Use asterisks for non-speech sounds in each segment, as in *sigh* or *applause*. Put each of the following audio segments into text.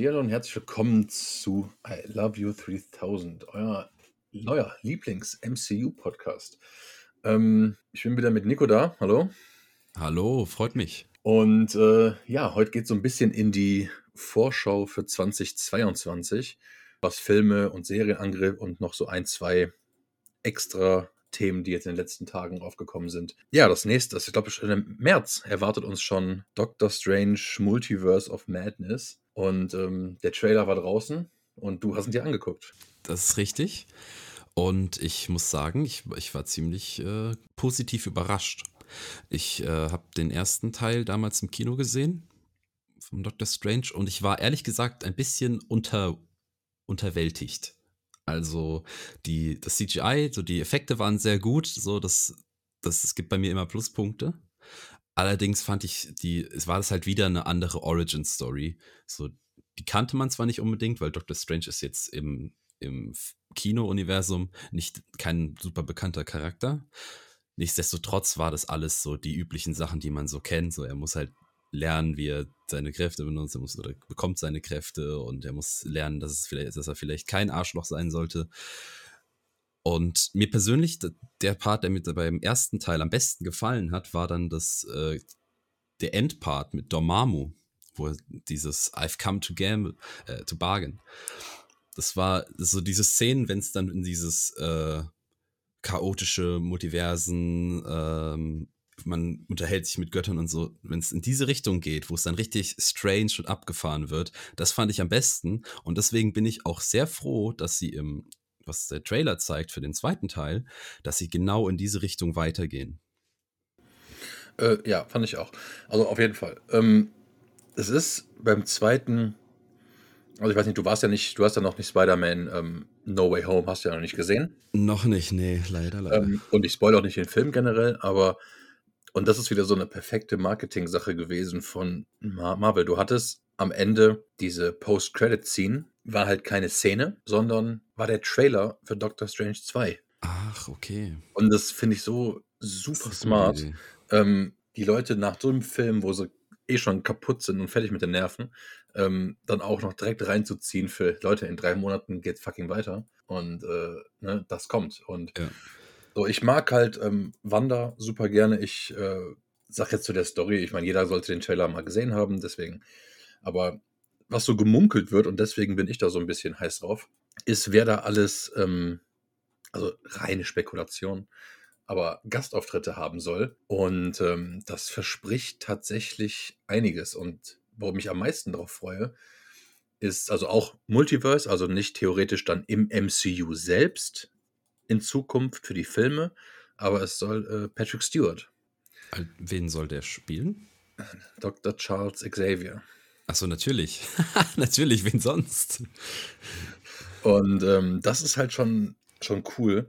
Hallo und herzlich willkommen zu I Love You 3000, euer neuer Lieblings-MCU-Podcast. Ähm, ich bin wieder mit Nico da. Hallo. Hallo, freut mich. Und äh, ja, heute geht es so ein bisschen in die Vorschau für 2022, was Filme und Serien angeht und noch so ein, zwei extra Themen, die jetzt in den letzten Tagen aufgekommen sind. Ja, das nächste, ich glaube, im März erwartet uns schon Doctor Strange Multiverse of Madness. Und ähm, der Trailer war draußen und du hast ihn dir angeguckt. Das ist richtig. Und ich muss sagen, ich, ich war ziemlich äh, positiv überrascht. Ich äh, habe den ersten Teil damals im Kino gesehen vom Doctor Strange und ich war ehrlich gesagt ein bisschen unter, unterwältigt. Also die, das CGI, so die Effekte waren sehr gut, so das, das, es gibt bei mir immer Pluspunkte. Allerdings fand ich die, es war das halt wieder eine andere Origin-Story. So, die kannte man zwar nicht unbedingt, weil Doctor Strange ist jetzt im, im Kino-Universum nicht kein super bekannter Charakter. Nichtsdestotrotz war das alles so die üblichen Sachen, die man so kennt. So, er muss halt lernen, wie er seine Kräfte benutzt, er muss oder bekommt seine Kräfte und er muss lernen, dass, es vielleicht, dass er vielleicht kein Arschloch sein sollte. Und mir persönlich, der Part, der mir beim ersten Teil am besten gefallen hat, war dann das, äh, der Endpart mit Dormammu, wo dieses I've come to gamble, äh, to bargain. Das war so diese Szenen, wenn es dann in dieses äh, chaotische Multiversen ähm, man unterhält sich mit Göttern und so, wenn es in diese Richtung geht, wo es dann richtig strange und abgefahren wird, das fand ich am besten. Und deswegen bin ich auch sehr froh, dass sie im, was der Trailer zeigt für den zweiten Teil, dass sie genau in diese Richtung weitergehen. Äh, ja, fand ich auch. Also auf jeden Fall. Ähm, es ist beim zweiten, also ich weiß nicht, du warst ja nicht, du hast ja noch nicht Spider-Man ähm, No Way Home, hast du ja noch nicht gesehen. Noch nicht, nee, leider, leider. Ähm, und ich spoilere auch nicht den Film generell, aber und das ist wieder so eine perfekte Marketing-Sache gewesen von Marvel. Du hattest am Ende diese Post-Credit-Scene, war halt keine Szene, sondern war der Trailer für Doctor Strange 2. Ach, okay. Und das finde ich so super smart. Ähm, die Leute nach so einem Film, wo sie eh schon kaputt sind und fertig mit den Nerven, ähm, dann auch noch direkt reinzuziehen für Leute, in drei Monaten geht fucking weiter. Und äh, ne, das kommt. Und ja. So, ich mag halt ähm, Wanda super gerne. Ich äh, sag jetzt zu der Story, ich meine, jeder sollte den Trailer mal gesehen haben, deswegen. Aber was so gemunkelt wird, und deswegen bin ich da so ein bisschen heiß drauf, ist, wer da alles, ähm, also reine Spekulation, aber Gastauftritte haben soll. Und ähm, das verspricht tatsächlich einiges. Und worum ich am meisten darauf freue, ist also auch Multiverse, also nicht theoretisch dann im MCU selbst, in Zukunft für die Filme, aber es soll äh, Patrick Stewart. Wen soll der spielen? Dr. Charles Xavier. Achso, natürlich. *laughs* natürlich, wen sonst? Und ähm, das ist halt schon, schon cool.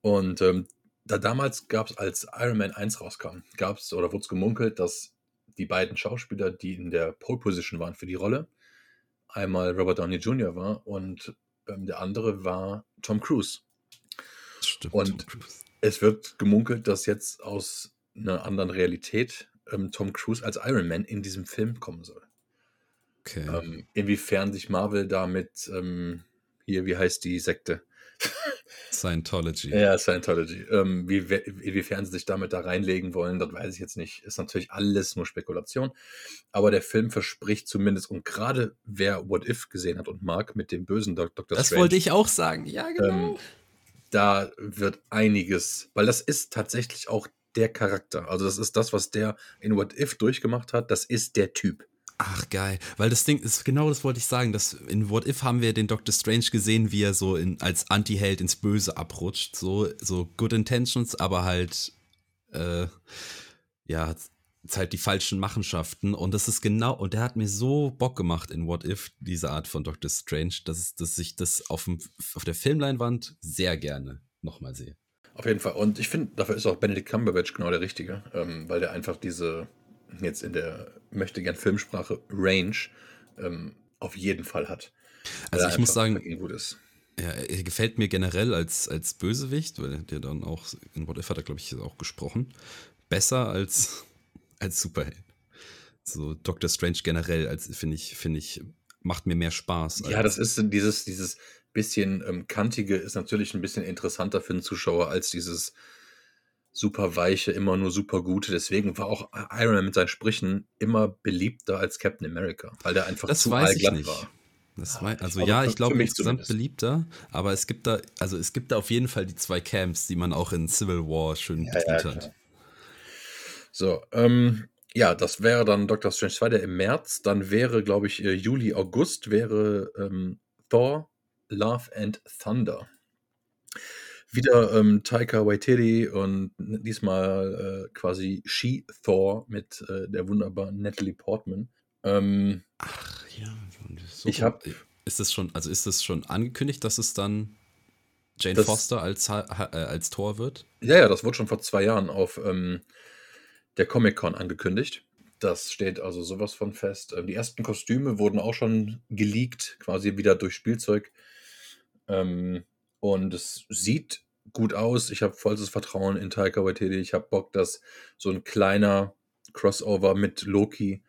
Und ähm, da damals gab es, als Iron Man 1 rauskam, gab es oder wurde es gemunkelt, dass die beiden Schauspieler, die in der Pole Position waren für die Rolle, einmal Robert Downey Jr. war und ähm, der andere war Tom Cruise. Stimmt. Und es wird gemunkelt, dass jetzt aus einer anderen Realität ähm, Tom Cruise als Iron Man in diesem Film kommen soll. Okay. Ähm, inwiefern sich Marvel damit, ähm, hier, wie heißt die Sekte? Scientology. Ja, Scientology. Ähm, wie, inwiefern sie sich damit da reinlegen wollen, das weiß ich jetzt nicht. Ist natürlich alles nur Spekulation. Aber der Film verspricht zumindest, und gerade wer What If gesehen hat und mag mit dem bösen Dr. Das Strange, wollte ich auch sagen, ja, genau. Ähm, da wird einiges, weil das ist tatsächlich auch der Charakter. Also das ist das, was der in What If durchgemacht hat. Das ist der Typ. Ach geil, weil das Ding ist genau das wollte ich sagen, dass in What If haben wir den Doctor Strange gesehen, wie er so in, als Anti-Held ins Böse abrutscht, so so Good Intentions, aber halt äh, ja halt die falschen Machenschaften. Und das ist genau und der hat mir so Bock gemacht in What If diese Art von Doctor Strange, dass, dass ich das auf, dem, auf der Filmleinwand sehr gerne nochmal sehe. Auf jeden Fall. Und ich finde, dafür ist auch Benedict Cumberbatch genau der Richtige, ähm, weil der einfach diese jetzt in der möchte gern Filmsprache Range ähm, auf jeden Fall hat. Also ich muss sagen. Ja, er gefällt mir generell als, als Bösewicht, weil der dann auch in What If hat er, glaube ich, auch gesprochen. Besser als *laughs* als Superheld. So Doctor Strange generell, als finde ich, finde ich macht mir mehr Spaß. Ja, das ist dieses, dieses bisschen ähm, kantige ist natürlich ein bisschen interessanter für den Zuschauer als dieses super weiche, immer nur super gute. Deswegen war auch Iron Man mit seinen Sprüchen immer beliebter als Captain America, weil der einfach das zu weiß ich allglatt nicht. war. Das Ja, war, ich also ja, ich glaube insgesamt zumindest. beliebter, aber es gibt da, also es gibt da auf jeden Fall die zwei Camps, die man auch in Civil War schön Ja, ja, hat. So, ähm, ja, das wäre dann Doctor Strange 2, der im März. Dann wäre, glaube ich, äh, Juli, August wäre ähm, Thor, Love and Thunder. Wieder ähm, Taika Waititi und diesmal äh, quasi She-Thor mit äh, der wunderbaren Natalie Portman. Ähm, Ach ja, so Ich hab- Ist das schon, also ist das schon angekündigt, dass es dann Jane Das- Foster als, äh, als Tor wird? Ja, ja, das wurde schon vor zwei Jahren auf ähm, der Comic-Con angekündigt. Das steht also sowas von fest. Ähm, die ersten Kostüme wurden auch schon geleakt, quasi wieder durch Spielzeug. Ähm, und es sieht gut aus. Ich habe vollstes Vertrauen in Taika Waititi. Ich habe Bock, dass so ein kleiner Crossover mit Loki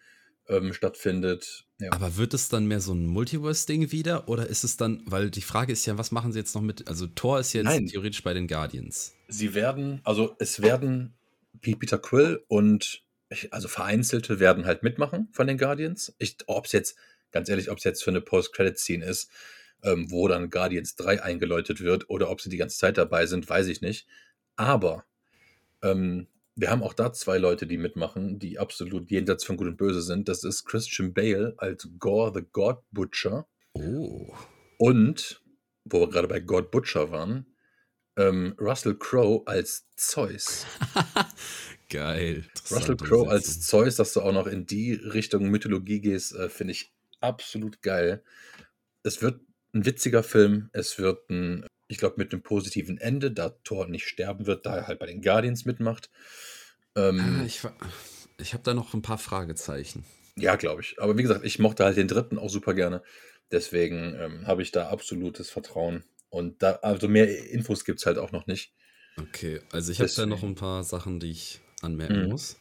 ähm, stattfindet. Ja. Aber wird es dann mehr so ein Multiverse-Ding wieder? Oder ist es dann, weil die Frage ist ja, was machen sie jetzt noch mit, also Thor ist jetzt Nein. theoretisch bei den Guardians. Sie werden, also es werden Peter Quill und also vereinzelte werden halt mitmachen von den Guardians. Ich, ob es jetzt, ganz ehrlich, ob es jetzt für eine Post-Credit-Scene ist, ähm, wo dann Guardians 3 eingeläutet wird oder ob sie die ganze Zeit dabei sind, weiß ich nicht. Aber ähm, wir haben auch da zwei Leute, die mitmachen, die absolut jenseits von Gut und Böse sind. Das ist Christian Bale als Gore the God Butcher Oh. und, wo wir gerade bei God Butcher waren, ähm, Russell Crowe als Zeus. *laughs* Geil. Russell Crowe als. Zeus, dass du auch noch in die Richtung Mythologie gehst, äh, finde ich absolut geil. Es wird ein witziger Film. Es wird ein, ich glaube, mit einem positiven Ende, da Thor nicht sterben wird, da er halt bei den Guardians mitmacht. Ähm, Ah, ich ich habe da noch ein paar Fragezeichen. ja, glaube ich. Aber wie gesagt, ich mochte halt den dritten auch super gerne. Deswegen ähm, habe ich da absolutes Vertrauen. Und da, also mehr Infos gibt es halt auch noch nicht. Okay, also ich habe da noch ein paar Sachen, die ich anmerken Mhm. muss.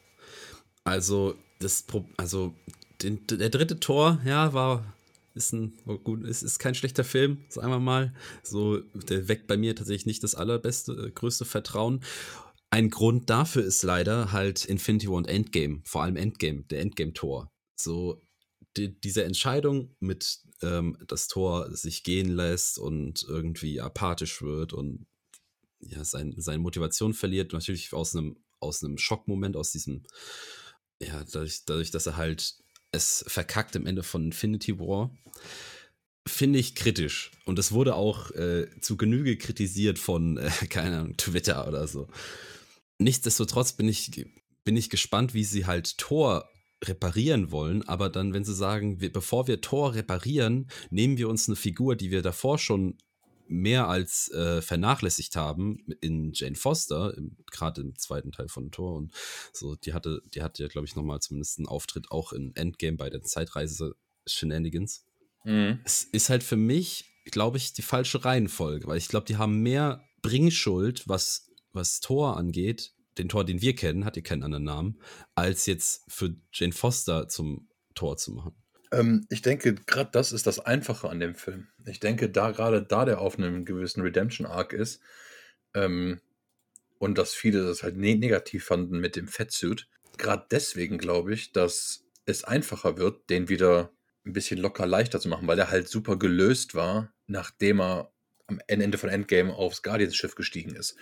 Also, das also den, der dritte Tor, ja, war ist ein war gut, ist, ist kein schlechter Film, sagen wir mal. So, der weckt bei mir tatsächlich nicht das allerbeste, äh, größte Vertrauen. Ein Grund dafür ist leider halt Infinity War und Endgame, vor allem Endgame, der Endgame-Tor. So, die, diese Entscheidung mit, ähm, das Tor sich gehen lässt und irgendwie apathisch wird und ja, sein, seine Motivation verliert, natürlich aus einem, aus einem Schockmoment, aus diesem, ja, dadurch, dadurch, dass er halt es verkackt im Ende von Infinity War, finde ich kritisch. Und es wurde auch äh, zu Genüge kritisiert von, äh, *laughs* keine Ahnung, Twitter oder so. Nichtsdestotrotz bin ich, bin ich gespannt, wie sie halt Thor reparieren wollen, aber dann, wenn sie sagen, wir, bevor wir Thor reparieren, nehmen wir uns eine Figur, die wir davor schon mehr als äh, vernachlässigt haben in Jane Foster, gerade im zweiten Teil von Thor und so, die hatte, die hatte ja, glaube ich, nochmal zumindest einen Auftritt auch in Endgame bei den Zeitreise-Shenanigans. Mhm. Es ist halt für mich, glaube ich, die falsche Reihenfolge, weil ich glaube, die haben mehr Bringschuld, was, was Thor angeht, den Thor, den wir kennen, hat ja keinen anderen Namen, als jetzt für Jane Foster zum Tor zu machen. Ähm, ich denke, gerade das ist das Einfache an dem Film. Ich denke, da gerade da der auf einem gewissen Redemption-Arc ist ähm, und dass viele das halt ne negativ fanden mit dem Fettsuit, gerade deswegen glaube ich, dass es einfacher wird, den wieder ein bisschen locker leichter zu machen, weil der halt super gelöst war, nachdem er am Ende von Endgame aufs Guardians-Schiff gestiegen ist.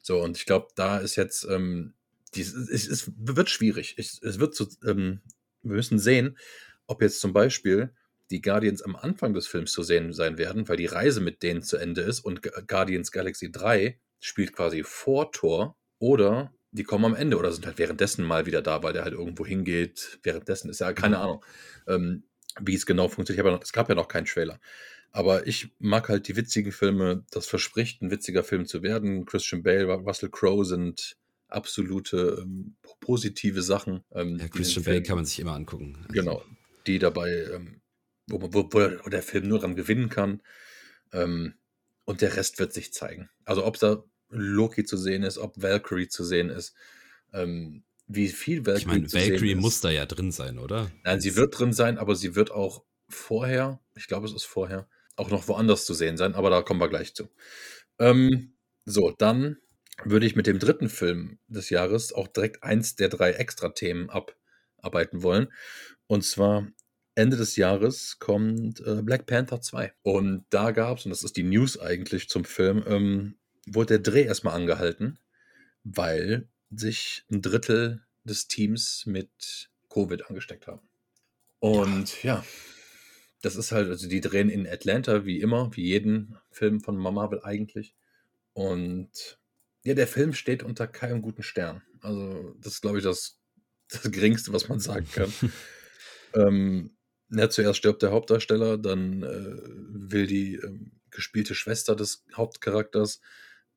So, und ich glaube, da ist jetzt, ähm, dies, es, es wird schwierig. Es, es wird so, ähm, wir müssen sehen, ob jetzt zum Beispiel die Guardians am Anfang des Films zu sehen sein werden, weil die Reise mit denen zu Ende ist und Gu- Guardians Galaxy 3 spielt quasi vor Tor oder die kommen am Ende oder sind halt währenddessen mal wieder da, weil der halt irgendwo hingeht. Währenddessen ist ja keine Ahnung, ähm, wie es genau funktioniert. Ja noch, es gab ja noch keinen Trailer. Aber ich mag halt die witzigen Filme. Das verspricht, ein witziger Film zu werden. Christian Bale, Russell Crowe sind absolute ähm, positive Sachen. Ähm, Ja, Christian Bale kann man sich immer angucken. Also, Genau. Die dabei, ähm, wo, man- wo, wo der- Film nur dran gewinnen kann. Ähm, und der Rest wird sich zeigen. Also ob da Loki zu sehen ist, ob Valkyrie zu sehen ist, ähm, wie viel Valkyrie Ich meine, Valkyrie muss da ja drin sein, oder? Nein, sie wird drin sein, aber sie wird auch vorher Ich glaube, es ist vorher. Auch noch woanders zu sehen sein, aber da kommen wir gleich zu. Ähm, so, dann würde ich mit dem dritten Film des Jahres auch direkt eins der drei Extra-Themen abarbeiten wollen. Und zwar Ende des Jahres kommt äh, Black Panther 2. Und da gab es, und das ist die News eigentlich zum Film, ähm, wurde der Dreh erstmal angehalten, weil sich ein Drittel des Teams mit Covid angesteckt haben. Und ja. das ist halt, also die drehen in Atlanta, wie immer, wie jeden Film von Marvel eigentlich. Und ja, der Film steht unter keinem guten Stern. Also, das ist, glaube ich, das, das Geringste, was man sagen kann. *laughs* ähm, ja, zuerst stirbt der Hauptdarsteller, dann äh, will die äh, gespielte Schwester des Hauptcharakters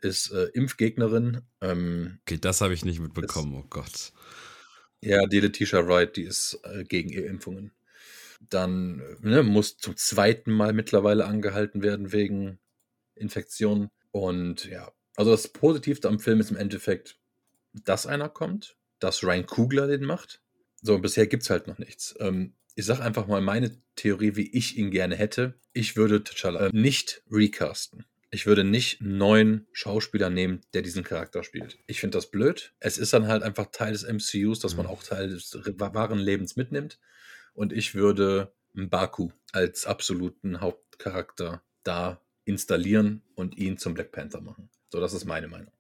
ist äh, Impfgegnerin. Ähm, okay, das habe ich nicht mitbekommen, ist, oh Gott. Ja, die Letitia Wright, die ist äh, gegen Impfungen. Dann ne, muss zum zweiten Mal mittlerweile angehalten werden wegen Infektionen. Und ja, also das Positivste am Film ist im Endeffekt, dass einer kommt, dass Ryan Kugler den macht. So, bisher gibt es halt noch nichts. Ähm, ich sage einfach mal meine Theorie, wie ich ihn gerne hätte. Ich würde T'Challa äh, nicht recasten. Ich würde nicht einen neuen Schauspieler nehmen, der diesen Charakter spielt. Ich finde das blöd. Es ist dann halt einfach Teil des MCUs, dass man mhm. auch Teil des wahren Lebens mitnimmt. Und ich würde Baku als absoluten Hauptcharakter da installieren und ihn zum Black Panther machen. So, das ist meine Meinung.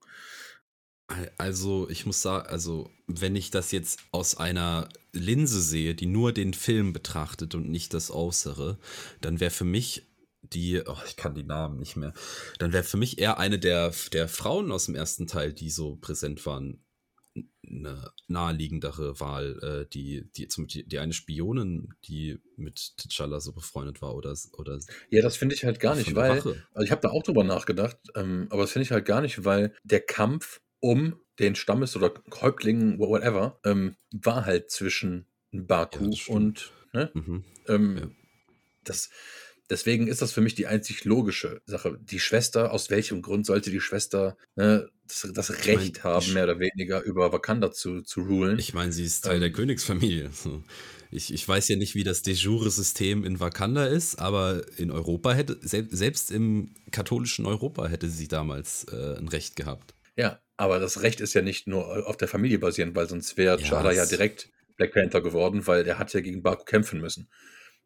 Also, ich muss sagen, also, wenn ich das jetzt aus einer Linse sehe, die nur den Film betrachtet und nicht das Äußere, dann wäre für mich die, oh, ich kann die Namen nicht mehr, dann wäre für mich eher eine der, der Frauen aus dem ersten Teil, die so präsent waren, eine naheliegendere Wahl, äh, die, die, zum, die, die eine Spionin, die mit T'Challa so befreundet war oder, oder Ja, das finde ich halt gar nicht, weil, also ich habe da auch drüber nachgedacht, ähm, aber das finde ich halt gar nicht, weil der Kampf um den Stammes- oder Häuptling, whatever, ähm, war halt zwischen Baku ja, und, ne? Mhm. Ähm, ja. das, Deswegen ist das für mich die einzig logische Sache. Die Schwester, aus welchem Grund sollte die Schwester ne, das, das, Recht ich mein, haben, mehr oder weniger über Wakanda zu, zu rulen? Ich meine, sie ist Teil ähm, der Königsfamilie. Ich, ich weiß ja nicht, wie das de jure System in Wakanda ist, aber in Europa hätte, selbst im katholischen Europa hätte sie damals äh, ein Recht gehabt. Ja, aber das Recht ist ja nicht nur auf der Familie basierend, weil sonst wäre ja, Chada ja direkt Black Panther geworden, weil er hat ja gegen Baku kämpfen müssen.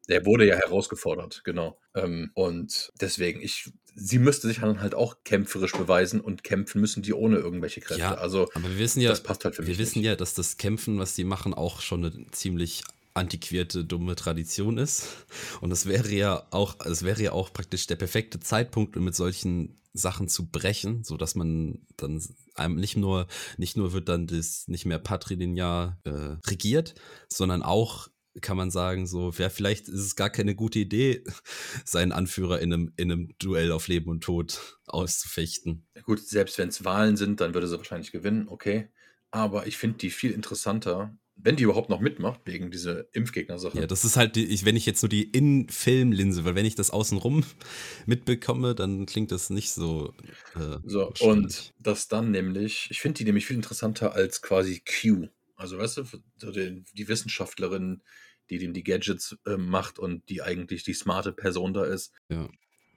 Der wurde ja herausgefordert, genau. Ähm, und deswegen, ich, sie müsste sich dann halt auch kämpferisch beweisen und kämpfen müssen die ohne irgendwelche Kräfte. Ja, also, aber wir wissen ja, das passt halt für wir mich. Wir wissen nicht. ja, dass das Kämpfen, was die machen, auch schon eine ziemlich antiquierte, dumme Tradition ist. Und es wäre ja auch, es wäre ja auch praktisch der perfekte Zeitpunkt, um mit solchen Sachen zu brechen, sodass man dann einem nicht nur, nicht nur wird dann das nicht mehr patrilinear äh, regiert, sondern auch kann man sagen, so, ja, vielleicht ist es gar keine gute Idee, *laughs* seinen Anführer in einem, in einem Duell auf Leben und Tod auszufechten. Gut, selbst wenn es Wahlen sind, dann würde sie wahrscheinlich gewinnen, okay. Aber ich finde die viel interessanter, wenn die überhaupt noch mitmacht, wegen dieser Impfgegner-Sache. Ja, das ist halt, die, ich, wenn ich jetzt nur die In-Film-Linse, weil wenn ich das außenrum *laughs* mitbekomme, dann klingt das nicht so. Äh, so, und das dann nämlich, ich finde die nämlich viel interessanter als quasi Q. Also, weißt du, die, die Wissenschaftlerin, die dem die Gadgets äh, macht und die eigentlich die smarte Person da ist. Ja.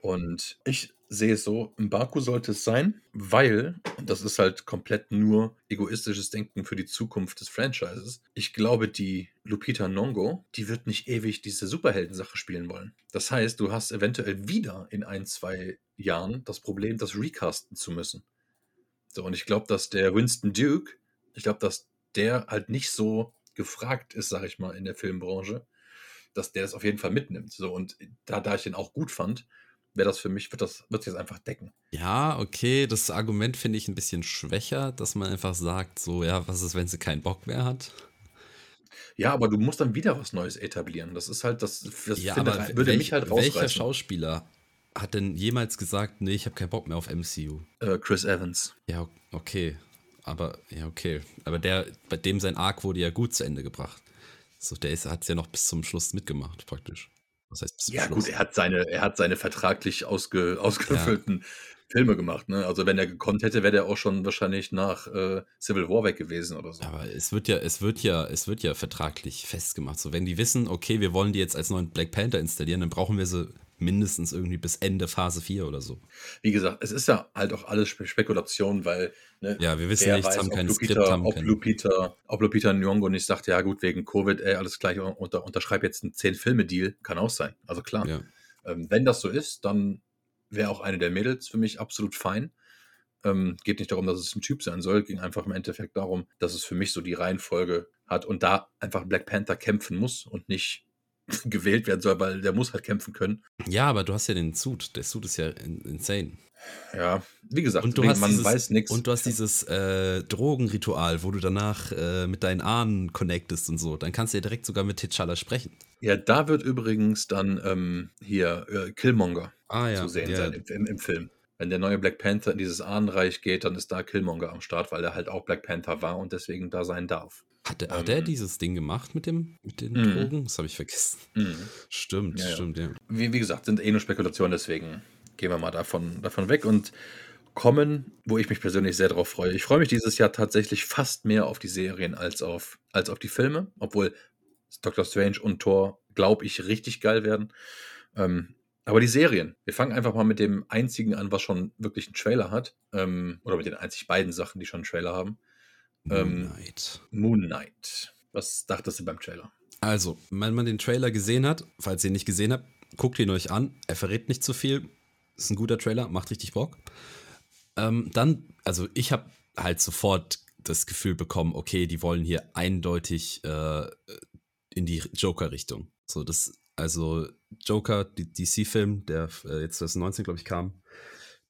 Und ich sehe es so, Mbaku sollte es sein, weil, und das ist halt komplett nur egoistisches Denken für die Zukunft des Franchises, ich glaube, die Lupita Nongo, die wird nicht ewig diese Superheldensache spielen wollen. Das heißt, du hast eventuell wieder in ein, zwei Jahren das Problem, das recasten zu müssen. So, und ich glaube, dass der Winston Duke, ich glaube, dass der halt nicht so gefragt ist, sag ich mal, in der Filmbranche, dass der es auf jeden Fall mitnimmt. So, und da, da ich den auch gut fand, wäre das für mich, wird das, wird sich das einfach decken. Ja, okay, das Argument finde ich ein bisschen schwächer, dass man einfach sagt, so, ja, was ist, wenn sie keinen Bock mehr hat? Ja, aber du musst dann wieder was Neues etablieren. Das ist halt, das, das ja, finde, würde welch, mich halt rausreißen. Welcher Schauspieler hat denn jemals gesagt, nee, ich habe keinen Bock mehr auf MCU? Äh, Chris Evans. Ja, okay. Aber, ja, okay. Aber der, bei dem sein Arc wurde ja gut zu Ende gebracht. So, der hat es ja noch bis zum Schluss mitgemacht, praktisch. Was heißt bis Ja, Schluss? gut, er hat seine, er hat seine vertraglich ausge, *laughs* ausgefüllten ja. Filme gemacht. Ne? Also wenn er gekonnt hätte, wäre er auch schon wahrscheinlich nach äh, Civil War weg gewesen oder so. Aber es wird ja, es wird ja, es wird ja vertraglich festgemacht. So, wenn die wissen, okay, wir wollen die jetzt als neuen Black Panther installieren, dann brauchen wir sie mindestens irgendwie bis Ende Phase 4 oder so. Wie gesagt, es ist ja halt auch alles Spekulation, weil ne, ja, wir wissen nichts, weiß, haben kein Lupita, Skript, haben ob kein... Lupita, ob Lupita Nyong'o nicht sagt, ja gut, wegen Covid, ey, alles gleich, unter, unterschreib jetzt einen 10-Filme-Deal, kann auch sein. Also klar. Ja. Ähm, wenn das so ist, dann wäre auch eine der Mädels für mich absolut fein. Ähm, geht nicht darum, dass es ein Typ sein soll, ging einfach im Endeffekt darum, dass es für mich so die Reihenfolge hat und da einfach Black Panther kämpfen muss und nicht gewählt werden soll, weil der muss halt kämpfen können. Ja, aber du hast ja den Suit. Der Suit ist ja insane. Ja, wie gesagt, und du hast man dieses, weiß nichts. Und du hast dieses äh, Drogenritual, wo du danach äh, mit deinen Ahnen connectest und so. Dann kannst du ja direkt sogar mit T'Challa sprechen. Ja, da wird übrigens dann ähm, hier äh, Killmonger ah, ja, zu sehen ja. sein im, im, im, Film. Wenn der neue Black Panther in dieses Ahnenreich geht, dann ist da Killmonger am Start, weil er halt auch Black Panther war und deswegen da sein darf. Hat, er, ähm, hat er dieses Ding gemacht mit, dem, mit den mm. Drogen? Das habe ich vergessen. Mm. Stimmt, ja, stimmt, ja. Wie, wie, gesagt, sind eh nur Spekulationen, deswegen gehen wir mal davon, davon weg und kommen, wo ich mich persönlich sehr darauf freue. Ich freue mich dieses Jahr tatsächlich fast mehr auf die Serien als auf, als auf die Filme, obwohl Doctor Strange und Thor, glaube ich, richtig geil werden. Ähm, aber die Serien, wir fangen einfach mal mit dem einzigen an, was schon wirklich einen Trailer hat. Ähm, oder mit den einzig beiden Sachen, die schon einen Trailer haben. Moon ähm, Knight. Moon Knight. Was dachtest du beim Trailer? Also, wenn man den Trailer gesehen hat, falls ihr ihn nicht gesehen habt, guckt ihn euch an. Er verrät nicht zu viel. Ist ein guter Trailer, macht richtig Bock. Ähm, dann, also ich habe halt sofort das Gefühl bekommen, okay, die wollen hier eindeutig äh, in die Joker-Richtung. So, das, also Joker, DC-Film, der äh, jetzt 2019, glaube ich, kam,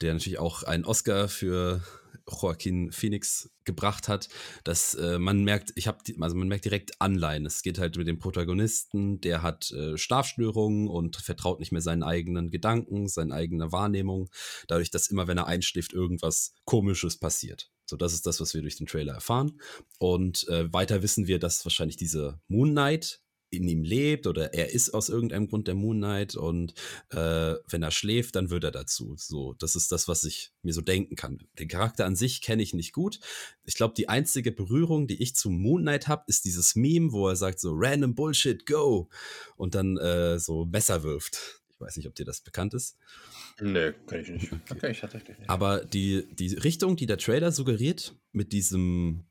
der natürlich auch einen Oscar für Joaquin Phoenix gebracht hat, dass äh, man merkt, ich habe, also man merkt direkt Anleihen. Es geht halt mit dem Protagonisten, der hat äh, Schlafstörungen und vertraut nicht mehr seinen eigenen Gedanken, seine eigene Wahrnehmung, dadurch, dass immer, wenn er einschläft, irgendwas Komisches passiert. So, das ist das, was wir durch den Trailer erfahren. Und äh, weiter wissen wir, dass wahrscheinlich diese Moon Knight in ihm lebt oder er ist aus irgendeinem Grund der Moon Knight und äh, wenn er schläft, dann wird er dazu. So, das ist das, was ich mir so denken kann. Den Charakter an sich kenne ich nicht gut. Ich glaube, die einzige Berührung, die ich zu Moon Knight habe, ist dieses Meme, wo er sagt so random Bullshit, go und dann äh, so Messer wirft. Ich weiß nicht, ob dir das bekannt ist. Nee, kann ich nicht. Okay. Okay, ich nicht. Aber die, die Richtung, die der Trailer suggeriert, mit diesem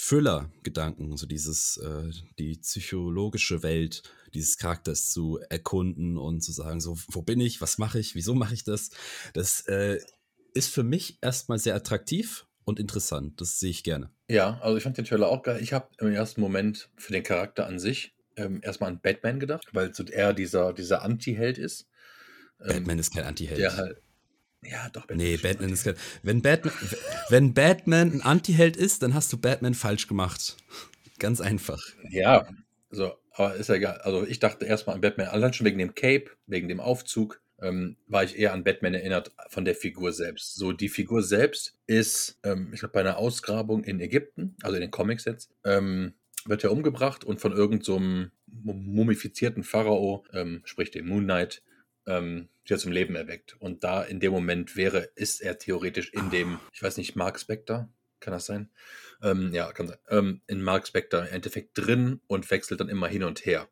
Thriller-Gedanken, so dieses, äh, die psychologische Welt dieses Charakters zu erkunden und zu sagen, so, wo bin ich, was mache ich, wieso mache ich das? Das äh, ist für mich erstmal sehr attraktiv und interessant. Das sehe ich gerne. Ja, also ich fand den Trailer auch geil. Ich habe im ersten Moment für den Charakter an sich ähm, erstmal an Batman gedacht, weil so er dieser, dieser Anti-Held ist. Ähm, Batman ist kein Anti-Held. Der halt, ja, doch. Batman nee, Batman ist kein. Wenn Batman, wenn Batman ein Anti-Held ist, dann hast du Batman falsch gemacht. Ganz einfach. Ja, so, aber ist ja egal. Also ich dachte erstmal an Batman, allein schon wegen dem Cape, wegen dem Aufzug, ähm, war ich eher an Batman erinnert von der Figur selbst. So, die Figur selbst ist, ähm, ich glaube, bei einer Ausgrabung in Ägypten, also in den Comics jetzt, ähm, wird er umgebracht und von irgendeinem so mumifizierten Pharao, ähm, sprich dem Moon Knight, ähm, wieder zum Leben erweckt. Und da in dem Moment wäre, ist er theoretisch in dem, ich weiß nicht, Mark Spector, kann das sein? Ähm, ja, kann sein. Ähm, in Mark Spector im Endeffekt drin und wechselt dann immer hin und her.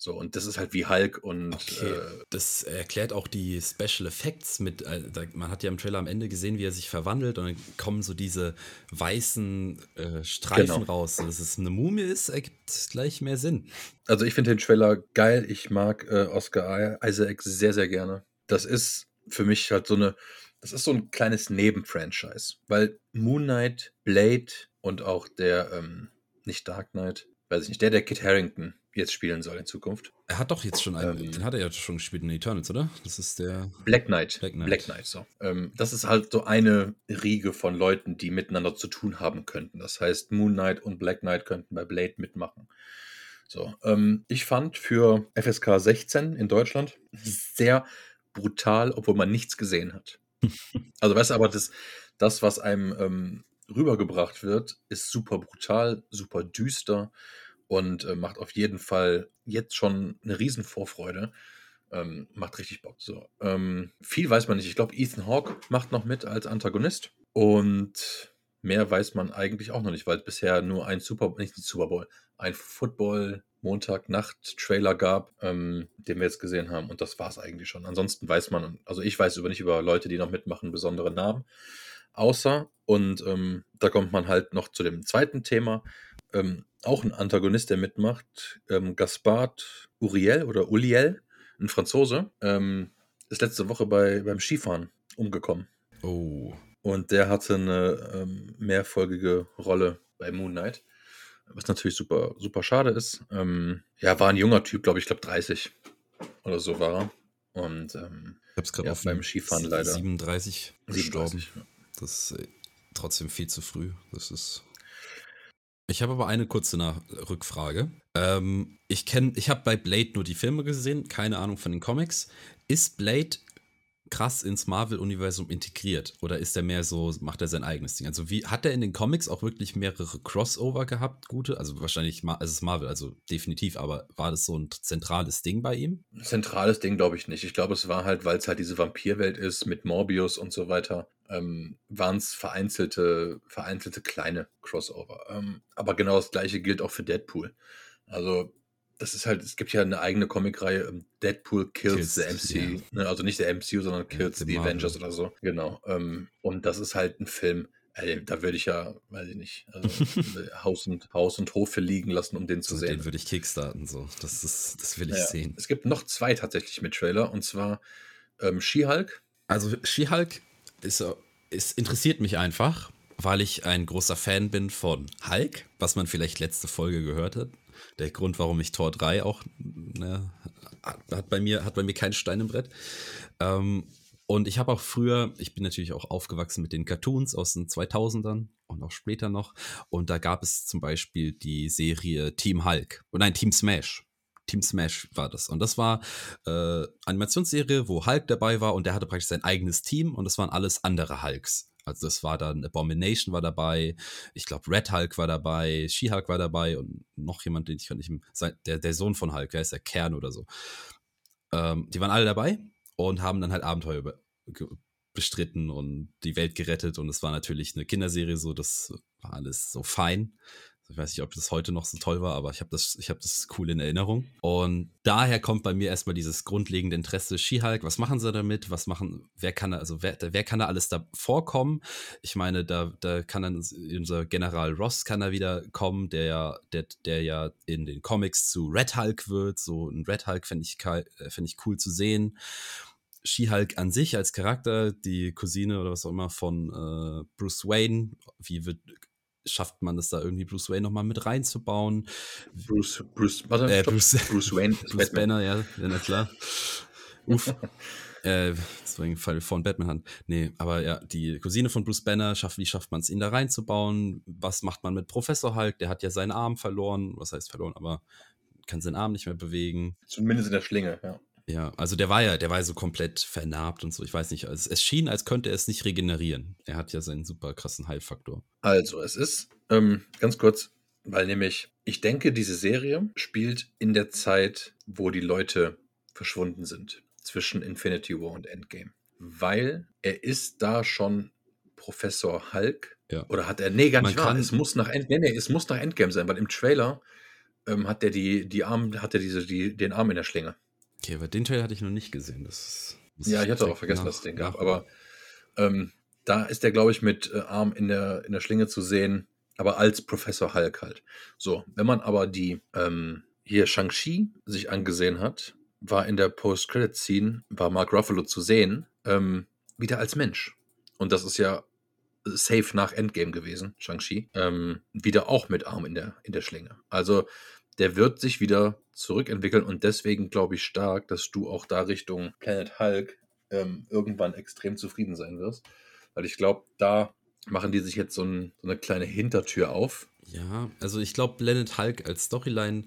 So, und das ist halt wie Hulk und. Okay. Äh, das erklärt auch die Special Effects mit. Da, man hat ja im Trailer am Ende gesehen, wie er sich verwandelt und dann kommen so diese weißen äh, Streifen genau. raus. Dass es eine Mumie ist, ergibt gleich mehr Sinn. Also, ich finde den Trailer geil. Ich mag äh, Oscar Isaac sehr, sehr gerne. Das ist für mich halt so eine. Das ist so ein kleines Nebenfranchise, weil Moon Knight, Blade und auch der, ähm, nicht Dark Knight, weiß ich nicht, der, der Kit Harrington jetzt spielen soll in Zukunft. Er hat doch jetzt schon einen, ähm, den hat er ja schon gespielt in Eternals, oder? Das ist der Black Knight. Black Knight, Black Knight so. Ähm, das ist halt so eine Riege von Leuten, die miteinander zu tun haben könnten. Das heißt, Moon Knight und Black Knight könnten bei Blade mitmachen. So, ähm, ich fand für FSK 16 in Deutschland sehr brutal, obwohl man nichts gesehen hat. *laughs* also, weißt du, aber das, das was einem ähm, rübergebracht wird, ist super brutal, super düster und äh, macht auf jeden Fall jetzt schon eine Riesenvorfreude. Ähm, macht richtig Bock. So, ähm, viel weiß man nicht. Ich glaube, Ethan Hawke macht noch mit als Antagonist. Und mehr weiß man eigentlich auch noch nicht, weil es bisher nur ein Super, nicht ein Super Bowl, ein Football Montagnacht-Trailer gab, ähm, den wir jetzt gesehen haben. Und das war es eigentlich schon. Ansonsten weiß man, also ich weiß über nicht über Leute, die noch mitmachen, besondere Namen. Außer, und ähm, da kommt man halt noch zu dem zweiten Thema, ähm, auch ein Antagonist, der mitmacht, ähm, Gaspard Uriel oder Uliel, ein Franzose, ähm, ist letzte Woche bei, beim Skifahren umgekommen. Oh. Und der hatte eine ähm, mehrfolgige Rolle bei Moon Knight. Was natürlich super, super schade ist. Ähm, ja, war ein junger Typ, glaube ich, glaube 30 oder so war er. Und ähm, ich habe es gerade ja, auf beim Skifahren leider. 37 gestorben. 37, ja. Das ist äh, trotzdem viel zu früh. Das ist. Ich habe aber eine kurze Nach Rückfrage. Ähm, ich ich habe bei Blade nur die Filme gesehen, keine Ahnung von den Comics. Ist Blade krass ins Marvel-Universum integriert? Oder ist er mehr so, macht er sein eigenes Ding? Also wie hat er in den Comics auch wirklich mehrere Crossover gehabt, gute? Also wahrscheinlich Ma- es ist Marvel, also definitiv, aber war das so ein zentrales Ding bei ihm? Zentrales Ding glaube ich nicht. Ich glaube, es war halt, weil es halt diese Vampirwelt ist mit Morbius und so weiter, ähm, waren es vereinzelte, vereinzelte kleine Crossover. Ähm, aber genau das gleiche gilt auch für Deadpool. Also das ist halt, es gibt ja eine eigene Comicreihe, ähm, Deadpool Kills, Kills, the MCU. Ne? Also nicht der MCU, sondern Kills the the. Avengers oder so. Genau. Ähm, und das ist halt ein Film, ey, da würde ich ja, weiß ich nicht, also, *laughs* äh, Haus, und, Haus und Hof für liegen lassen, um den zu So, sehen. den würde ich kickstarten, so. Das ist, das will ich Ja. sehen. Es gibt noch zwei tatsächlich mit Trailer und zwar ähm, She-Hulk. Also She-Hulk ist, ist, interessiert mich einfach, weil ich ein großer Fan bin von Hulk, was man vielleicht letzte Folge gehört hat. Der Grund, warum ich Tor 3 auch ne, hat bei mir hat bei mir keinen Stein im Brett. Ähm, und ich habe auch früher, ich bin natürlich auch aufgewachsen mit den Cartoons aus den 2000ern und auch später noch. Und da gab es zum Beispiel die Serie Team Hulk. Oh nein, Team Smash. Team Smash war das. Und das war äh, Animationsserie, wo Hulk dabei war und der hatte praktisch sein eigenes Team und das waren alles andere Hulks. Also das war dann Abomination war dabei, ich glaube Red Hulk war dabei, She-Hulk war dabei und noch jemand, den ich nicht, der, der Sohn von Hulk, wer ist der Kern oder so. Ähm, die waren alle dabei und haben dann halt Abenteuer bestritten und die Welt gerettet und es war natürlich eine Kinderserie, so das war alles so fein. Ich weiß nicht, ob das heute noch so toll war, aber ich habe das, habe das cool in Erinnerung. Und daher kommt bei mir erstmal dieses grundlegende Interesse She-Hulk. Was machen sie damit? Was machen, wer kann da, also wer, wer kann da alles da vorkommen? Ich meine, da, da kann dann unser General Ross kann da wieder kommen, der ja, der, der ja in den Comics zu Red Hulk wird. So ein Red Hulk fände ich, äh, fänd ich cool zu sehen. She-Hulk an sich als Charakter, die Cousine oder was auch immer von äh, Bruce Wayne, wie wird, schafft man es da irgendwie Bruce Wayne nochmal mit reinzubauen? Bruce, Bruce, warte, Äh. Bruce- Bruce, *laughs* Wayne Bruce. Banner, ja, ja, na klar. *laughs* Uff. äh, deswegen Fall von Batman an. Nee, aber ja, die Cousine von Bruce Banner, schafft, wie schafft man es, ihn da reinzubauen? Was macht man mit Professor Hulk? Der hat ja seinen Arm verloren. Was heißt verloren? Aber kann seinen Arm nicht mehr bewegen. Zumindest in der Schlinge, ja. Ja, also der war ja, der war ja so komplett vernarbt und so. Ich weiß nicht, also es schien, als könnte er es nicht regenerieren. Er hat ja seinen super krassen Heilfaktor. Also, es ist, ähm, ganz kurz, weil nämlich, ich denke, diese Serie spielt in der Zeit, wo die Leute verschwunden sind, zwischen Infinity War und Endgame. Weil er ist da schon Professor Hulk. Ja. Oder hat er, nee, gar nicht wahr. Es muss nach, End, nee, nee, es muss nach Endgame sein, weil im Trailer ähm, hat er die, die Arm, hat er diese, die, den Arm in der Schlinge. Okay, aber den Trailer hatte ich noch nicht gesehen. Das Ja, ich hatte auch vergessen, nach- dass es den gab. nach- Aber ähm, da ist er, glaube ich, mit äh, Arm in der, in der Schlinge zu sehen, aber als Professor Hulk halt. So, wenn man aber die ähm, hier Shang-Chi sich angesehen hat, war in der Post-Credit-Scene, war Mark Ruffalo zu sehen, ähm, wieder als Mensch. Und das ist ja safe nach Endgame gewesen, Shang-Chi. Ähm, wieder auch mit Arm in der, in der Schlinge. Also der wird sich wieder zurückentwickeln und deswegen glaube ich stark, dass du auch da Richtung Planet Hulk ähm, irgendwann extrem zufrieden sein wirst. Weil ich glaube, da machen die sich jetzt so, ein, so eine kleine Hintertür auf. Ja, also ich glaube, Planet Hulk als Storyline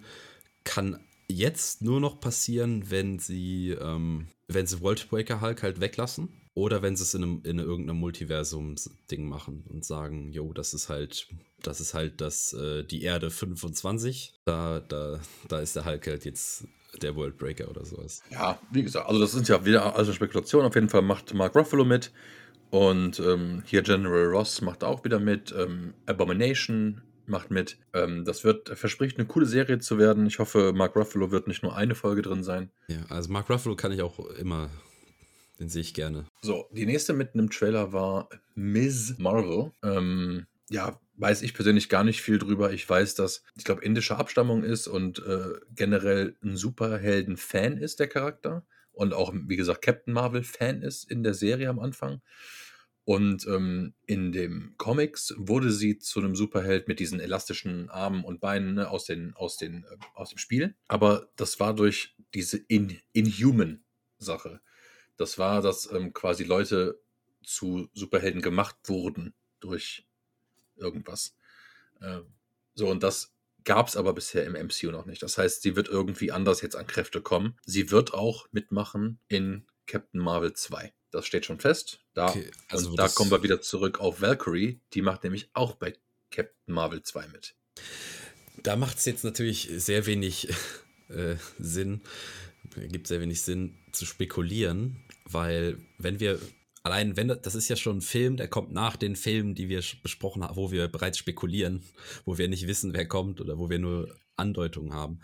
kann jetzt nur noch passieren, wenn sie, ähm, wenn sie Worldbreaker Hulk halt weglassen. Oder wenn sie es in, einem, in irgendeinem Multiversum-Ding machen und sagen, jo, das ist halt Das ist halt das, äh, die Erde 25. Da, da, da ist der Hulk halt jetzt der Worldbreaker oder sowas. Ja, wie gesagt, also das sind ja wieder also Spekulationen. Auf jeden Fall macht Mark Ruffalo mit. Und ähm, hier General Ross macht auch wieder mit. Ähm, Abomination macht mit. Ähm, das wird, verspricht eine coole Serie zu werden. Ich hoffe, Mark Ruffalo wird nicht nur eine Folge drin sein. Ja, also Mark Ruffalo kann ich auch immer, den sehe ich gerne. So, die nächste mit einem Trailer war Ms. Marvel. Ähm, ja, weiß ich persönlich gar nicht viel drüber. Ich weiß, dass, ich glaube, indische Abstammung ist und äh, generell ein Superhelden-Fan ist, der Charakter. Und auch, wie gesagt, Captain Marvel-Fan ist in der Serie am Anfang. Und ähm, in dem Comics wurde sie zu einem Superheld mit diesen elastischen Armen und Beinen ne, aus, den, aus, den, äh, aus dem Spiel. Aber das war durch diese In Inhuman-Sache. Das war, dass ähm, quasi Leute zu Superhelden gemacht wurden durch irgendwas. Ähm, so, und das gab es aber bisher im MCU noch nicht. Das heißt, sie wird irgendwie anders jetzt an Kräfte kommen. Sie wird auch mitmachen in Captain Marvel 2. Das steht schon fest. Da, okay, also da kommen wir wieder zurück auf Valkyrie. Die macht nämlich auch bei Captain Marvel 2 mit. Da macht es jetzt natürlich sehr wenig *laughs* äh, Sinn, gibt sehr wenig Sinn zu spekulieren, weil wenn wir allein wenn das ist ja schon ein Film, der kommt nach den Filmen, die wir besprochen haben, wo wir bereits spekulieren, *laughs* wo wir nicht wissen, wer kommt oder wo wir nur Andeutungen haben.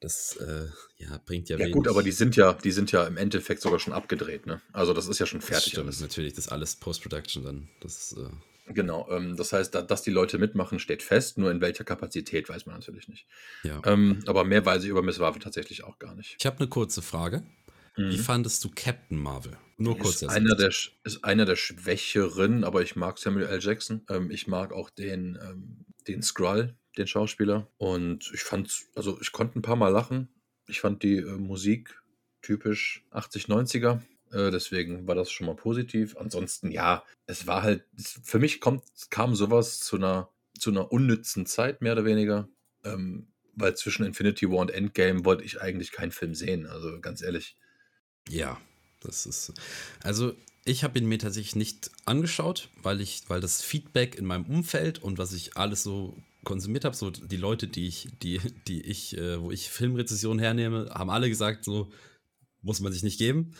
Das äh, ja, bringt ja, ja wenig. gut, aber die sind ja, die sind ja im Endeffekt sogar schon abgedreht, ne? Also das ist ja schon fertig. Das stimmt, natürlich, das ist alles Post-Production dann. Das äh Genau, ähm, das heißt, da, dass die Leute mitmachen, steht fest, nur in welcher Kapazität weiß man natürlich nicht. Ja. Ähm, aber mehr weiß ich über Miss Marvel tatsächlich auch gar nicht. Ich habe eine kurze Frage. Mhm. Wie fandest du Captain Marvel? Nur kurz. Ist einer, der, ist einer der Schwächeren, aber ich mag Samuel L. Jackson. Ähm, ich mag auch den, ähm, den Skrull, den Schauspieler. Und ich fand, also ich konnte ein paar Mal lachen. Ich fand die äh, Musik typisch 80, 90er. Äh, deswegen war das schon mal positiv. Ansonsten, ja, es war halt, für mich kommt, kam sowas zu einer, zu einer unnützen Zeit, mehr oder weniger. Ähm, weil zwischen Infinity War und Endgame wollte ich eigentlich keinen Film sehen. Also ganz ehrlich. Ja, das ist. Also, ich habe ihn mir tatsächlich nicht angeschaut, weil ich, weil das Feedback in meinem Umfeld und was ich alles so konsumiert habe, so die Leute, die ich, die, die ich, äh, wo ich Filmrezessionen hernehme, haben alle gesagt, so muss man sich nicht geben.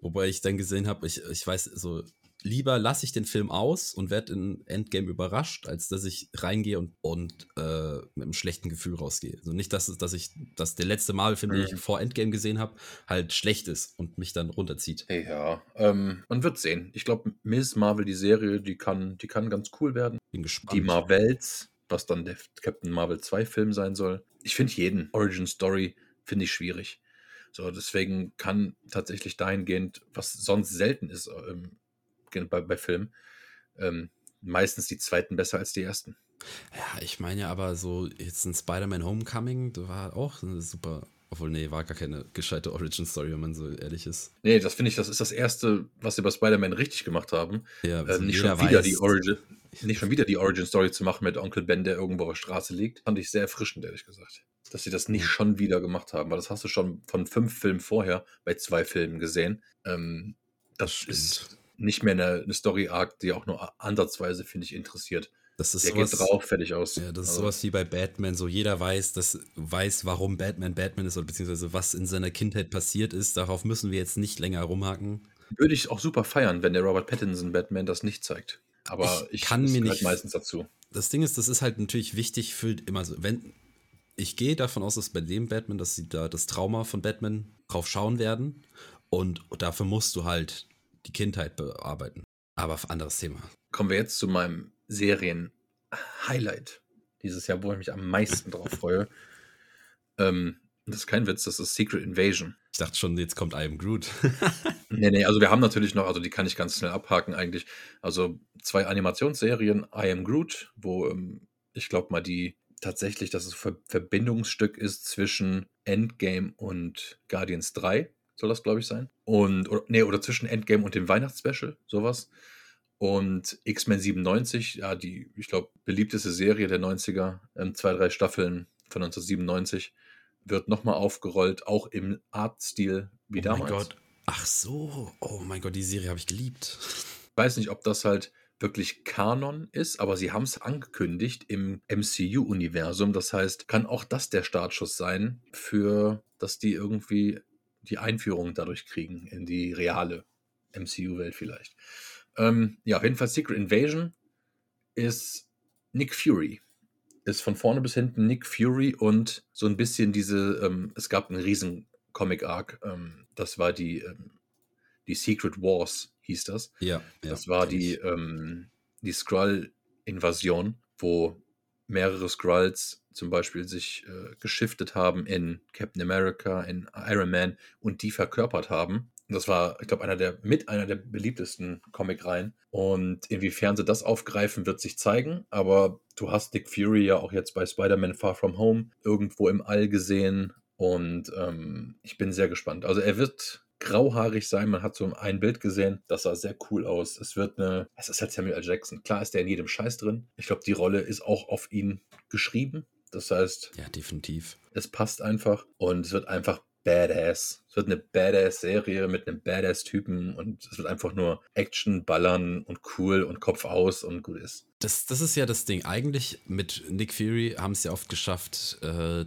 Wobei ich dann gesehen habe, ich, ich weiß, so lieber lasse ich den Film aus und werde in Endgame überrascht, als dass ich reingehe und, und äh, mit einem schlechten Gefühl rausgehe. Also nicht, dass, dass ich, dass der letzte Marvel-Film, den ich mhm. vor Endgame gesehen habe, halt schlecht ist und mich dann runterzieht. Ja, ähm, man wird sehen. Ich glaube, Miss Marvel, die Serie, die kann, die kann ganz cool werden. Bin gespannt. Die Marvels, was dann der Captain Marvel 2 Film sein soll. Ich finde jeden Origin Story finde ich schwierig. So, deswegen kann tatsächlich dahingehend, was sonst selten ist, ähm, bei, bei Filmen, ähm, meistens die zweiten besser als die ersten. Ja, ich meine ja aber so, jetzt ein Spider-Man Homecoming, da war auch eine super, obwohl, nee, war gar keine gescheite Origin-Story, wenn man so ehrlich ist. Nee, das finde ich, das ist das Erste, was sie bei Spider-Man richtig gemacht haben. Ja, äh, nicht, schon wieder die Origin, nicht schon wieder die Origin-Story zu machen mit Onkel Ben, der irgendwo auf der Straße liegt. Fand ich sehr erfrischend, ehrlich gesagt. Dass sie das nicht schon wieder gemacht haben, weil das hast du schon von fünf Filmen vorher bei zwei Filmen gesehen. Ähm, das Stimmt. ist nicht mehr eine, eine Story-Arc, die auch nur ansatzweise, finde ich, interessiert. Das ist Der sowas, geht drauf, fertig aus. Ja, das ist also. sowas wie bei Batman, so jeder weiß, dass weiß, warum Batman Batman ist oder beziehungsweise was in seiner Kindheit passiert ist. Darauf müssen wir jetzt nicht länger rumhaken. Würde ich auch super feiern, wenn der Robert Pattinson Batman das nicht zeigt. Aber ich, ich kann mir nicht meistens dazu. Das Ding ist, das ist halt natürlich wichtig für immer so, wenn ich gehe davon aus, dass bei dem Batman, dass sie da das Trauma von Batman drauf schauen werden und dafür musst du halt die Kindheit bearbeiten. Aber anderes Thema. Kommen wir jetzt zu meinem Serien-Highlight dieses Jahr, wo ich mich am meisten drauf freue. *laughs* Ähm, das ist kein Witz, das ist Secret Invasion. Ich dachte schon, jetzt kommt I Am Groot. *laughs* nee, nee, also wir haben natürlich noch, also die kann ich ganz schnell abhaken eigentlich. Also zwei Animationsserien, I Am Groot, wo ähm, ich glaube mal die tatsächlich, dass es Ver Verbindungsstück ist zwischen Endgame und Guardians 3 soll das, glaube ich, sein. Und, oder, nee, oder zwischen Endgame und dem Weihnachtsspecial, sowas. Und X-Men 97, ja, die, ich glaube, beliebteste Serie der 90er, ähm, zwei, drei Staffeln von 1997, wird nochmal aufgerollt, auch im Artstil wie oh damals. Mein Gott. Ach so, oh mein Gott, die Serie habe ich geliebt. Ich weiß nicht, ob das halt wirklich Kanon ist, aber sie haben es angekündigt im MCU-Universum. Das heißt, kann auch das der Startschuss sein, für dass die irgendwie die Einführung dadurch kriegen in die reale MCU-Welt vielleicht. Ähm, ja, auf jeden Fall Secret Invasion ist Nick Fury. Ist von vorne bis hinten Nick Fury und so ein bisschen diese, ähm, es gab einen riesen Comic-Arc, ähm, das war die, ähm, die Secret Wars, hieß das. Ja. Das ja, war die, ähm, die Skrull-Invasion, wo mehrere Skrulls zum Beispiel sich äh, geschiftet haben in Captain America, in Iron Man und die verkörpert haben. Das war, ich glaube, einer der mit einer der beliebtesten Comic-Reihen. Und inwiefern sie das aufgreifen, wird sich zeigen. Aber du hast Dick Fury ja auch jetzt bei Spider-Man Far From Home irgendwo im All gesehen. Und ähm, ich bin sehr gespannt. Also er wird grauhaarig sein. Man hat so ein Bild gesehen, das sah sehr cool aus. Es wird eine, es ist halt Samuel L. Jackson. Klar ist der in jedem Scheiß drin. Ich glaube, die Rolle ist auch auf ihn geschrieben. Das heißt, ja, definitiv. Es passt einfach und es wird einfach badass. Es wird eine badass-Serie mit einem Badass-Typen und es wird einfach nur Action, Ballern und cool und Kopf aus und gut ist. Das, das ist ja das Ding. Eigentlich mit Nick Fury haben es ja oft geschafft, äh,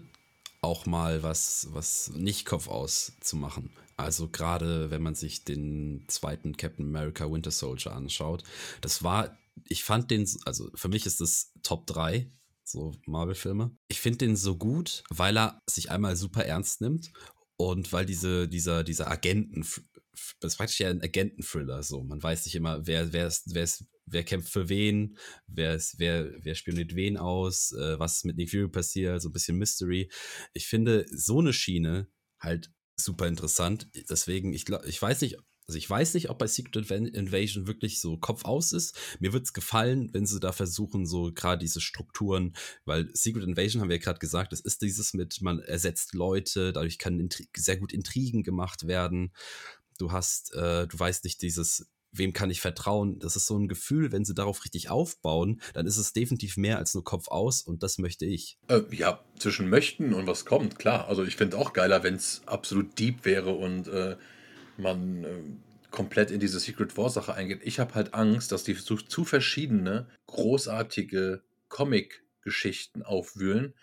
auch mal was, was nicht Kopf aus zu machen. Also gerade wenn man sich den zweiten Captain America Winter Soldier anschaut, das war, ich fand den, also für mich ist das Top 3 so Marvel-Filme. Ich finde den so gut, weil er sich einmal super ernst nimmt und weil diese, dieser, dieser Agenten, das ist praktisch ja ein Agenten-Thriller, so. Man weiß nicht immer, wer, wer ist, wer ist, wer kämpft für wen, wer ist, wer, wer spioniert wen aus, äh, was mit Nick Fury passiert, so ein bisschen Mystery. Ich finde so eine Schiene halt super interessant. Deswegen, ich ich weiß nicht, also ich weiß nicht, ob bei Secret Invasion wirklich so Kopf aus ist. Mir wird es gefallen, wenn sie da versuchen, so gerade diese Strukturen, weil Secret Invasion haben wir ja gerade gesagt, es ist dieses mit, man ersetzt Leute, dadurch kann sehr gut Intrigen gemacht werden. Du hast, äh, du weißt nicht, dieses, wem kann ich vertrauen? Das ist so ein Gefühl, wenn sie darauf richtig aufbauen, dann ist es definitiv mehr als nur Kopf aus und das möchte ich. Äh, ja, zwischen möchten und was kommt, klar. Also ich finde auch geiler, wenn es absolut deep wäre und äh, man äh, komplett in diese Secret War Sache eingeht. Ich habe halt Angst, dass die zu, zu verschiedene großartige Comic-Geschichten aufwühlen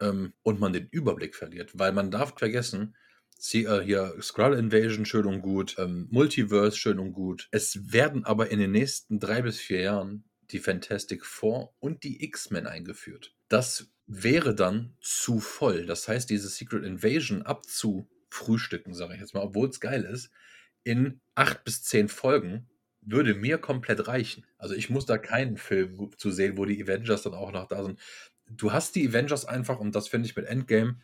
ähm, und man den Überblick verliert. Weil man darf vergessen, Sie, äh, hier Skrull Invasion schön und gut, ähm, Multiverse schön und gut. Es werden aber in den nächsten drei bis vier Jahren die Fantastic Four und die X-Men eingeführt. Das wäre dann zu voll. Das heißt, diese Secret Invasion abzufrühstücken, sage ich jetzt mal, obwohl es geil ist, in acht bis zehn Folgen würde mir komplett reichen. Also ich muss da keinen Film zu sehen, wo die Avengers dann auch noch da sind. Du hast die Avengers einfach, und das finde ich mit Endgame,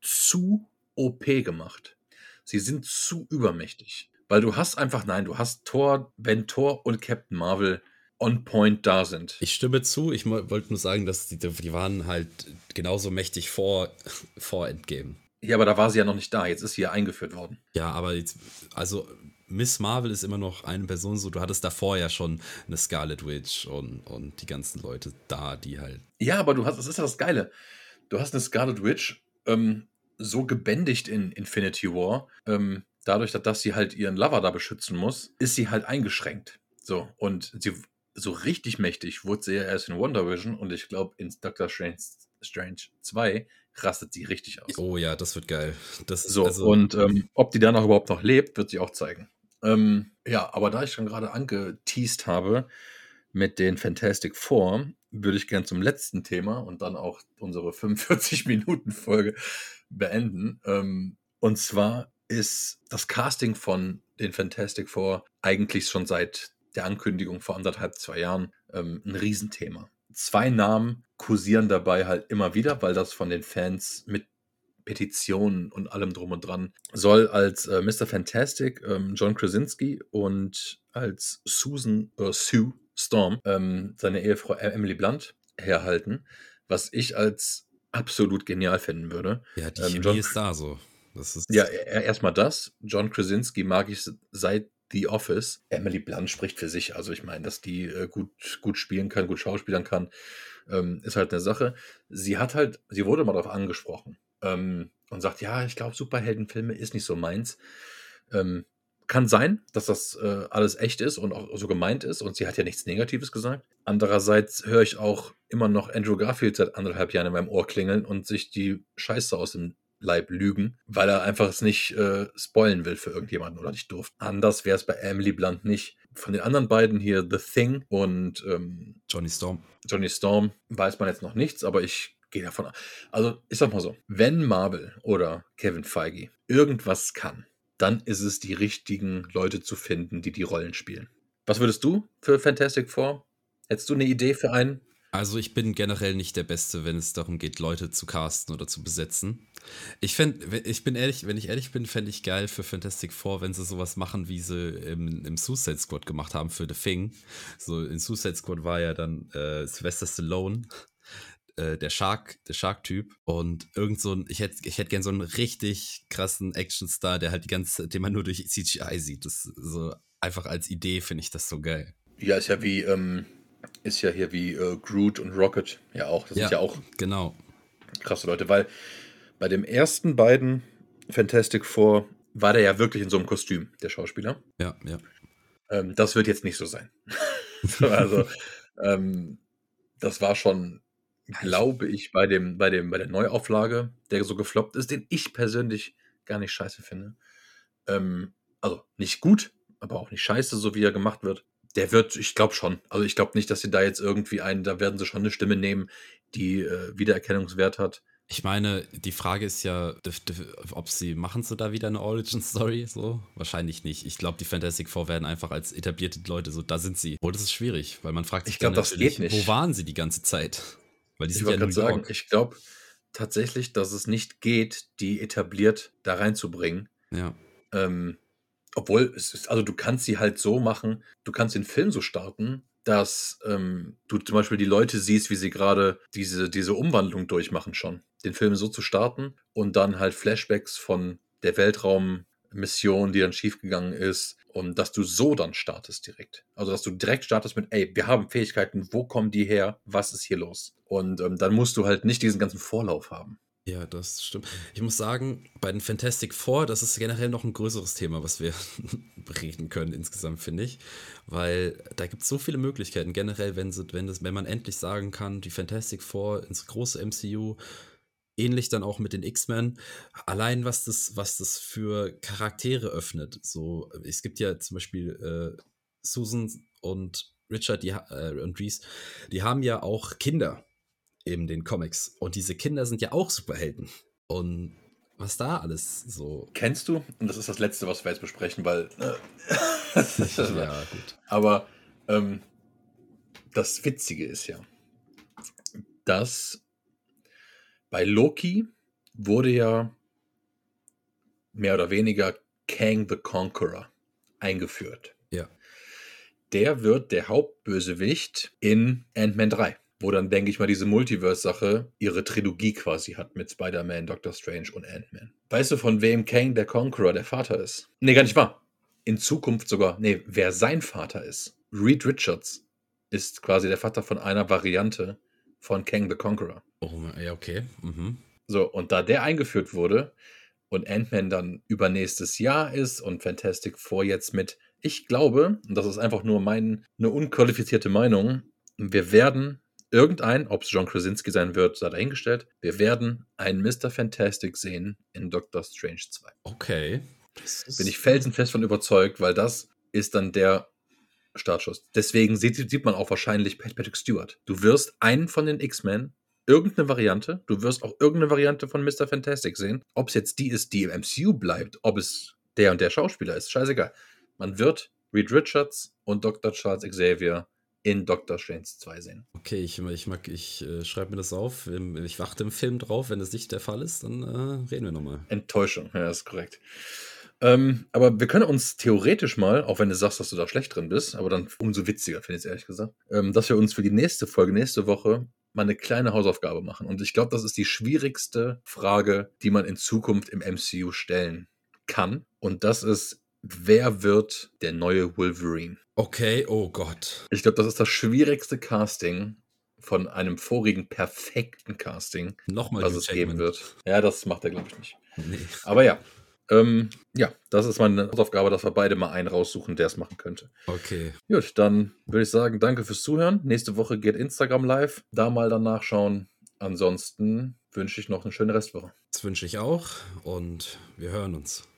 zu OP gemacht. Sie sind zu übermächtig. Weil du hast einfach, nein, du hast Thor, wenn Thor und Captain Marvel on point da sind. Ich stimme zu, ich wollte nur sagen, dass die, die waren halt genauso mächtig vor, *laughs* vor Endgame. Ja, aber da war sie ja noch nicht da. Jetzt ist sie ja eingeführt worden. Ja, aber jetzt, also Miss Marvel ist immer noch eine Person so. Du hattest davor ja schon eine Scarlet Witch und, und die ganzen Leute da, die halt. Ja, aber du hast, das ist ja das Geile. Du hast eine Scarlet Witch ähm, so gebändigt in Infinity War, ähm, dadurch, dass sie halt ihren Lover da beschützen muss, ist sie halt eingeschränkt. So, und sie so richtig mächtig wurde sie ja erst in Wonder Vision und ich glaube in Doctor Strange, Strange 2 rastet sie richtig aus. Oh ja, das wird geil. Das so, also und ähm, ob die danach überhaupt noch lebt, wird sie auch zeigen. Ähm, ja, aber da ich schon gerade angeteased habe mit den Fantastic Four, würde ich gern zum letzten Thema und dann auch unsere 45-Minuten-Folge *laughs* beenden. Ähm, und zwar ist das Casting von den Fantastic Four eigentlich schon seit der Ankündigung vor anderthalb, zwei Jahren ähm, ein Riesenthema. Zwei Namen kursieren dabei halt immer wieder, weil das von den Fans mit Petitionen und allem drum und dran soll als äh, Mr. Fantastic ähm, John Krasinski und als Susan äh, Sue Storm ähm, seine Ehefrau Emily Blunt herhalten, was ich als absolut genial finden würde. Ja, die ähm, Chemie John, ist da so. Das ist ja, erstmal das. John Krasinski mag ich seit The Office. Emily Blunt spricht für sich. Also ich meine, dass die äh, gut, gut spielen kann, gut schauspielern kann, ähm, ist halt eine Sache. Sie hat halt, sie wurde mal darauf angesprochen ähm, und sagt, ja, ich glaube, Superheldenfilme ist nicht so meins. Ähm, kann sein, dass das äh, alles echt ist und auch so gemeint ist und sie hat ja nichts Negatives gesagt. Andererseits höre ich auch immer noch Andrew Garfield seit anderthalb Jahren in meinem Ohr klingeln und sich die Scheiße aus dem Leib lügen, weil er einfach es nicht äh, spoilen will für irgendjemanden oder nicht durfte. Anders wäre es bei Emily Blunt nicht. Von den anderen beiden hier, The Thing und ähm, Johnny Storm. Johnny Storm, weiß man jetzt noch nichts, aber ich gehe davon aus. Also, ich sag mal so, wenn Marvel oder Kevin Feige irgendwas kann, dann ist es die richtigen Leute zu finden, die die Rollen spielen. Was würdest du für Fantastic Four? Hättest du eine Idee für einen? Also ich bin generell nicht der Beste, wenn es darum geht, Leute zu casten oder zu besetzen. Ich fände, ich bin ehrlich, wenn ich ehrlich bin, fände ich geil für Fantastic Four, wenn sie sowas machen, wie sie im, im Suicide Squad gemacht haben für The Thing. So in Suicide Squad war ja dann äh, Sylvester Stallone äh, der Shark, der Shark-Typ und irgend so ein, ich hätte ich hätt gern so einen richtig krassen Action-Star, der halt die ganze, den man nur durch CGI sieht. Das so einfach als Idee finde ich das so geil. Ja, ist ja wie, ähm, ist ja hier wie äh, Groot und Rocket ja auch. Das ja, sind ja auch genau. krasse Leute, weil bei dem ersten beiden Fantastic Four war der ja wirklich in so einem Kostüm, der Schauspieler. Ja, ja. Ähm, das wird jetzt nicht so sein. *laughs* also, *laughs* ähm, das war schon glaube ich, bei dem, bei dem, bei der Neuauflage, der so gefloppt ist, den ich persönlich gar nicht scheiße finde. Ähm, also nicht gut, aber auch nicht scheiße, so wie er gemacht wird. Der wird, ich glaube schon. Also ich glaube nicht, dass sie da jetzt irgendwie einen, da werden sie schon eine Stimme nehmen, die äh, Wiedererkennungswert hat. Ich meine, die Frage ist ja, ob sie, machen sie da wieder eine Origin-Story? So? Wahrscheinlich nicht. Ich glaube, die Fantastic Four werden einfach als etablierte Leute, so, da sind sie. Oh, das ist schwierig, weil man fragt sich, ich glaube, das geht nicht. wo waren sie die ganze Zeit? Weil die ich wollte ja sagen, ich glaube tatsächlich, dass es nicht geht, die etabliert da reinzubringen. Ja. Ähm, obwohl, es ist, also du kannst sie halt so machen, du kannst den Film so starten, dass ähm, du zum Beispiel die Leute siehst, wie sie gerade diese, diese Umwandlung durchmachen schon. Den Film so zu starten und dann halt Flashbacks von der Weltraummission, die dann schiefgegangen ist, und dass du so dann startest direkt. Also, dass du direkt startest mit, ey, wir haben Fähigkeiten, wo kommen die her, was ist hier los? Und ähm, dann musst du halt nicht diesen ganzen Vorlauf haben. Ja, das stimmt. Ich muss sagen, bei den Fantastic Four, das ist generell noch ein größeres Thema, was wir *laughs* reden können insgesamt, finde ich. Weil da gibt es so viele Möglichkeiten. Generell, wenn, sie, wenn, das, wenn man endlich sagen kann, die Fantastic Four ins große MCU ähnlich dann auch mit den X-Men. Allein was das, was das für Charaktere öffnet. So, es gibt ja zum Beispiel äh, Susan und Richard die, äh, und Reese, die haben ja auch Kinder in den Comics. Und diese Kinder sind ja auch Superhelden. Und was da alles so. Kennst du? Und das ist das Letzte, was wir jetzt besprechen, weil. Äh, *laughs* ja, gut. Aber ähm, das Witzige ist ja, dass bei Loki wurde ja mehr oder weniger Kang the Conqueror eingeführt. Ja. Der wird der Hauptbösewicht in Ant-Man 3, wo dann, denke ich mal, diese Multiverse-Sache ihre Trilogie quasi hat mit Spider-Man, Doctor Strange und Ant-Man. Weißt du, von wem Kang the Conqueror der Vater ist? Nee, gar nicht wahr. In Zukunft sogar, nee, wer sein Vater ist. Reed Richards ist quasi der Vater von einer Variante von Kang the Conqueror. Oh, ja, okay. Mhm. So, und da der eingeführt wurde und Ant-Man dann übernächstes Jahr ist und Fantastic Four jetzt mit, ich glaube, und das ist einfach nur mein, eine unqualifizierte Meinung, wir werden irgendein, ob es John Krasinski sein wird, sei dahingestellt, wir werden einen Mr. Fantastic sehen in Doctor Strange 2. Okay. Bin ich felsenfest von überzeugt, weil das ist dann der Startschuss. Deswegen sieht, sieht man auch wahrscheinlich Patrick Stewart. Du wirst einen von den X-Men, irgendeine Variante, du wirst auch irgendeine Variante von Mr. Fantastic sehen. Ob es jetzt die ist, die im MCU bleibt, ob es der und der Schauspieler ist, scheißegal. Man wird Reed Richards und Dr. Charles Xavier in Doctor Strange 2 sehen. Okay, ich, ich, mag, ich äh, schreibe mir das auf. Ich warte im Film drauf. Wenn das nicht der Fall ist, dann äh, reden wir nochmal. Enttäuschung, ja, ist korrekt. Ähm, aber wir können uns theoretisch mal, auch wenn du sagst, dass du da schlecht drin bist, aber dann umso witziger, finde ich es ehrlich gesagt, ähm, dass wir uns für die nächste Folge, nächste Woche, mal eine kleine Hausaufgabe machen. Und ich glaube, das ist die schwierigste Frage, die man in Zukunft im MCU stellen kann. Und das ist, wer wird der neue Wolverine? Okay, oh Gott. Ich glaube, das ist das schwierigste Casting von einem vorigen perfekten Casting, Nochmal was es geben wird. Ja, das macht er, glaube ich, nicht. Nee. Aber ja, Ähm, ja, das ist meine Hausaufgabe, dass wir beide mal einen raussuchen, der es machen könnte. Okay. Gut, dann würde ich sagen, danke fürs Zuhören. Nächste Woche geht Instagram live. Da mal dann nachschauen. Ansonsten wünsche ich noch eine schöne Restwoche. Das wünsche ich auch und wir hören uns.